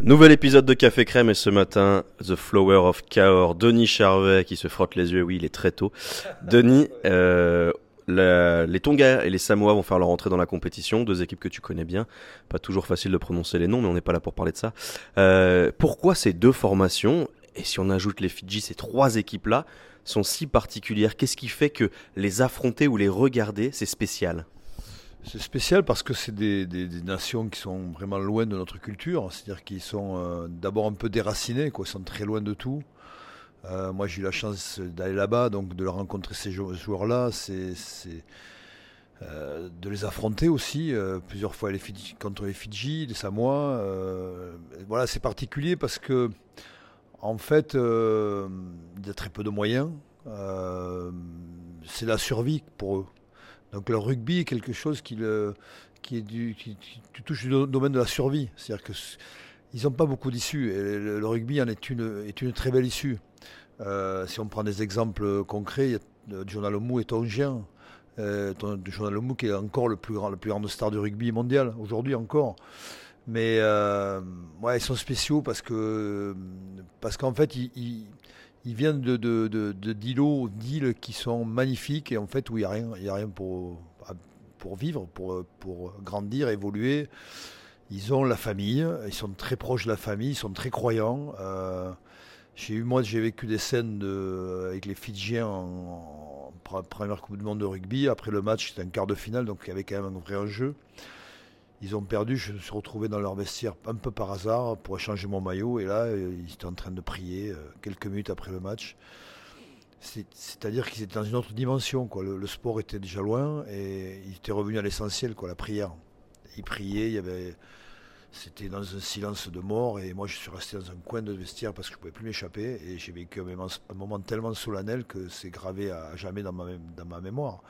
Nouvel épisode de Café Crème et ce matin, The Flower of Cahors, Denis Charvet qui se frotte les yeux, oui il est très tôt. Denis, euh, les Tonga et les Samoa vont faire leur entrée dans la compétition, deux équipes que tu connais bien, pas toujours facile de prononcer les noms mais on n'est pas là pour parler de ça. Euh, pourquoi ces deux formations, et si on ajoute les Fidji, ces trois équipes-là, sont si particulières. Qu'est-ce qui fait que les affronter ou les regarder, c'est spécial? C'est spécial parce que c'est des, nations qui sont vraiment loin de notre culture, c'est-à-dire qu'ils sont euh, d'abord un peu déracinés, quoi, ils sont très loin de tout. Euh, moi j'ai eu la chance d'aller là-bas, donc de rencontrer ces joueurs-là, euh, de les affronter aussi, plusieurs fois contre les Fidji, les Samoa. voilà, c'est particulier parce que en fait, il y a très peu de moyens. c'est la survie pour eux. Donc le rugby est quelque chose qui, le, qui, est du, qui, touche le domaine de la survie. C'est-à-dire qu'ils n'ont pas beaucoup d'issues. Le, rugby en est une, est une très belle issue. Euh, si on prend des exemples concrets, il y a euh, Jonah Lomou et Tongien. Euh, Jonah Lomou qui est encore le plus grand, le plus grand star du rugby mondial, aujourd'hui encore. Mais euh, ouais, ils sont spéciaux parce parce qu'en fait, ils viennent de, de, d'îles qui sont magnifiques et en fait où il n'y a rien, a rien pour, pour vivre, pour, pour grandir, évoluer. Ils ont la famille, ils sont très proches de la famille, ils sont très croyants. Euh, j'ai eu moi j'ai vécu des scènes avec les Fidjiens en, première Coupe du Monde de rugby. Après le match, c'était un quart de finale, donc il y avait quand même un vrai enjeu. Ils ont perdu, je me suis retrouvé dans leur vestiaire un peu par hasard pour échanger mon maillot. Et là, ils étaient en train de prier euh, quelques minutes après le match. C'est-à-dire qu'ils étaient dans une autre dimension. Le, sport était déjà loin et ils étaient revenus à l'essentiel, la prière. Ils priaient, c'était dans un silence de mort et moi je suis resté dans un coin de vestiaire parce que je ne pouvais plus m'échapper et j'ai vécu un moment, tellement solennel que c'est gravé à jamais dans ma, dans ma mémoire.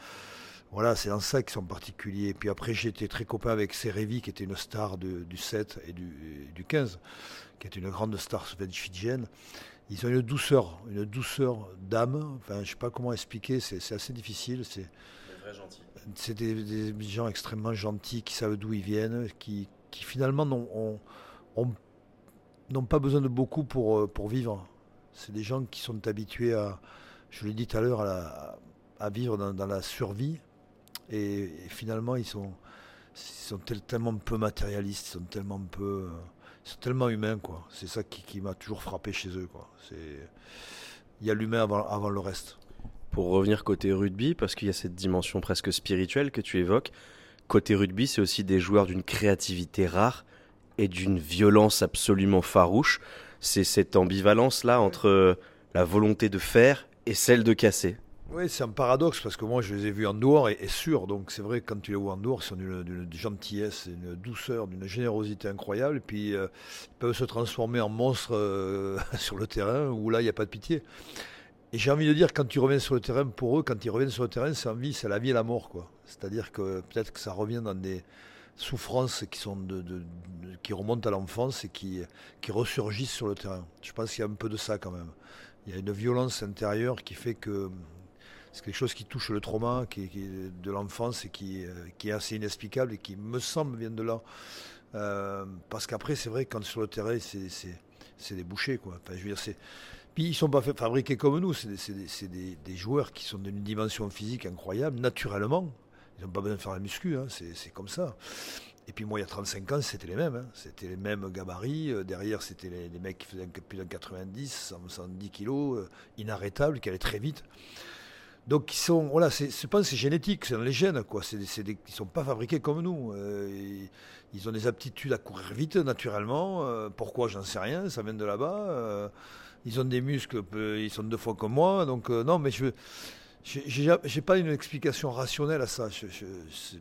Voilà, c'est dans ça qu'ils sont particuliers. Puis après, j'étais très copain avec Serevi, qui était une star du 7 et du, du, 15, qui est une grande star fidjienne. Ils ont une douceur, une douceur d'âme. Enfin, je ne sais pas comment expliquer, c'est assez difficile. C'est C'est des, gens extrêmement gentils qui savent d'où ils viennent, qui, qui finalement n'ont pas besoin de beaucoup pour, euh, pour vivre. C'est des gens qui sont habitués à, je l'ai dit tout à l'heure, à, à, vivre dans, dans la survie et, finalement, ils sont, sont tellement peu matérialistes, ils sont tellement peu, sont tellement humains, quoi. C'est ça qui, m'a toujours frappé chez eux, quoi. C'est, il y a l'humain avant, avant le reste. Pour revenir côté rugby, parce qu'il y a cette dimension presque spirituelle que tu évoques, côté rugby, c'est aussi des joueurs d'une créativité rare et d'une violence absolument farouche. C'est cette ambivalence-là entre la volonté de faire et celle de casser. Oui, c'est un paradoxe parce que moi je les ai vus en dehors et, sûr. Donc c'est vrai que quand tu les vois en dehors, ils sont d'une gentillesse, d'une douceur, d'une générosité incroyable. Et puis euh, ils peuvent se transformer en monstres euh, sur le terrain où là il n'y a pas de pitié. Et j'ai envie de dire, quand tu reviens sur le terrain, pour eux, quand ils reviennent sur le terrain, c'est la vie et la mort. C'est-à-dire que peut-être que ça revient dans des souffrances qui, sont qui remontent à l'enfance et qui, qui ressurgissent sur le terrain. Je pense qu'il y a un peu de ça quand même. Il y a une violence intérieure qui fait que c'est quelque chose qui touche le trauma qui, de l'enfance et qui, euh, qui, est assez inexplicable et qui me semble vient de là. Euh, parce qu'après, c'est vrai, quand sur le terrain, c'est des bouchers. Enfin, je veux dire, Puis ils ne sont pas fabriqués comme nous, c'est des, des, joueurs qui sont d'une dimension physique incroyable, naturellement. Ils n'ont pas besoin de faire la muscu, hein, c'est comme ça. Et puis moi, il y a 35 ans, c'était les mêmes. Hein. C'était les mêmes gabarits. Euh, derrière, c'était les, mecs qui faisaient plus d'un 90, 110 kilos, inarrêtables, qui allaient très vite. Donc ils sont, voilà, c'est pas c'est génétique, c'est dans les gènes quoi. C'est ils sont pas fabriqués comme nous. Euh, ils ont des aptitudes à courir vite naturellement. Euh, pourquoi j'en sais rien, ça vient de là-bas. Euh, ils ont des muscles, ils sont deux fois comme moi. Donc non, mais je j'ai pas une explication rationnelle à ça.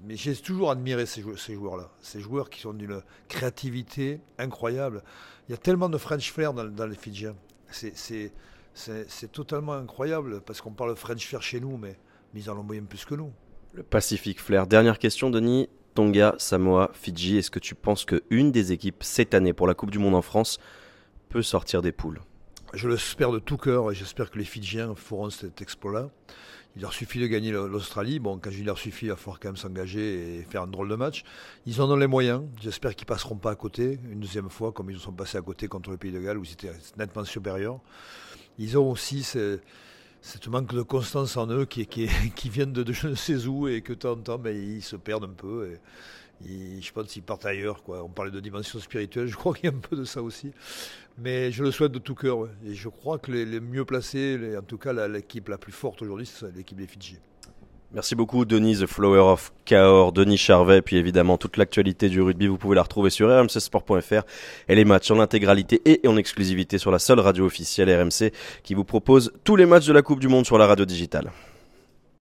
mais j'ai toujours admiré ces, ces joueurs-là, ces joueurs qui sont d'une créativité incroyable. Il y a tellement de French flair dans, dans les Fidjiens. C'est c'est totalement incroyable parce qu'on parle French Fair chez nous, mais, ils en ont moyen plus que nous. Le Pacific Flair. Dernière question, Denis. Tonga, Samoa, Fidji, est-ce que tu penses qu'une des équipes cette année pour la Coupe du Monde en France peut sortir des poules? Je l'espère de tout cœur et j'espère que les Fidjiens feront cet exploit-là. Il leur suffit de gagner l'Australie. Bon, quand il leur suffit, il va falloir quand même s'engager et faire un drôle de match. Ils en ont les moyens. J'espère qu'ils passeront pas à côté une deuxième fois, comme ils sont passés à côté contre le Pays de Galles, où ils étaient nettement supérieurs. Ils ont aussi ce, cette manque de constance en eux qui, qui, qui viennent de, je ne sais où et que de temps en temps, ils se perdent un peu. Je pense qu'ils partent ailleurs. On parlait de dimension spirituelle, je crois qu'il y a un peu de ça aussi. Mais je le souhaite de tout cœur. Et je crois que les, mieux placés, en tout cas l'équipe la, plus forte aujourd'hui, c'est l'équipe des Fidji. Merci beaucoup Denis, The Flower of Cahors, Denis Charvet, puis évidemment toute l'actualité du rugby, vous pouvez la retrouver sur rmcsport.fr et les matchs en intégralité et en exclusivité sur la seule radio officielle RMC qui vous propose tous les matchs de la Coupe du Monde sur la radio digitale.